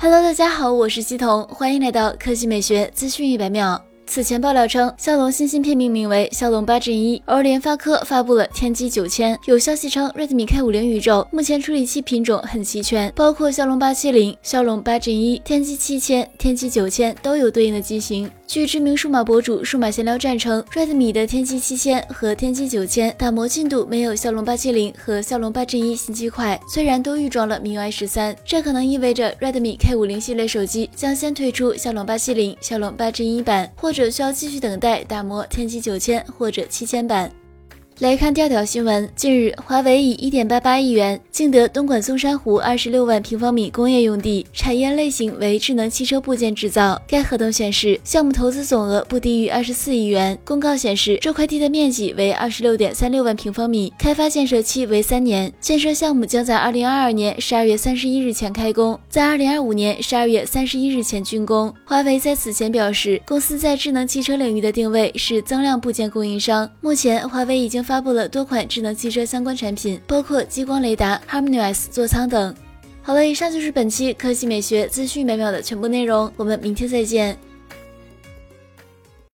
Hello，大家好，我是西彤，欢迎来到科技美学资讯一百秒。此前爆料称，骁龙新芯片命名为骁龙八 Gen 一，而联发科发布了天玑九千。有消息称，Redmi K 五零宇宙目前处理器品种很齐全，包括骁龙八七零、骁龙八 Gen 一、天玑七千、天玑九千都有对应的机型。据知名数码博主数码闲聊站称，Redmi 的天玑七千和天玑九千打磨进度没有骁龙八七零和骁龙八 Gen 一新机快，虽然都预装了 MIUI 十三，这可能意味着 Redmi K 五零系列手机将先推出骁龙八七零、骁龙八 Gen 一版，或者需要继续等待打磨天玑九千或者七千版。来看调调新闻。近日，华为以一点八八亿元竞得东莞松山湖二十六万平方米工业用地，产业类型为智能汽车部件制造。该合同显示，项目投资总额不低于二十四亿元。公告显示，这块地的面积为二十六点三六万平方米，开发建设期为三年。建设项目将在二零二二年十二月三十一日前开工，在二零二五年十二月三十一日前竣工。华为在此前表示，公司在智能汽车领域的定位是增量部件供应商。目前，华为已经。发布了多款智能汽车相关产品，包括激光雷达、HarmonyOS 座舱等。好了，以上就是本期科技美学资讯每秒的全部内容，我们明天再见。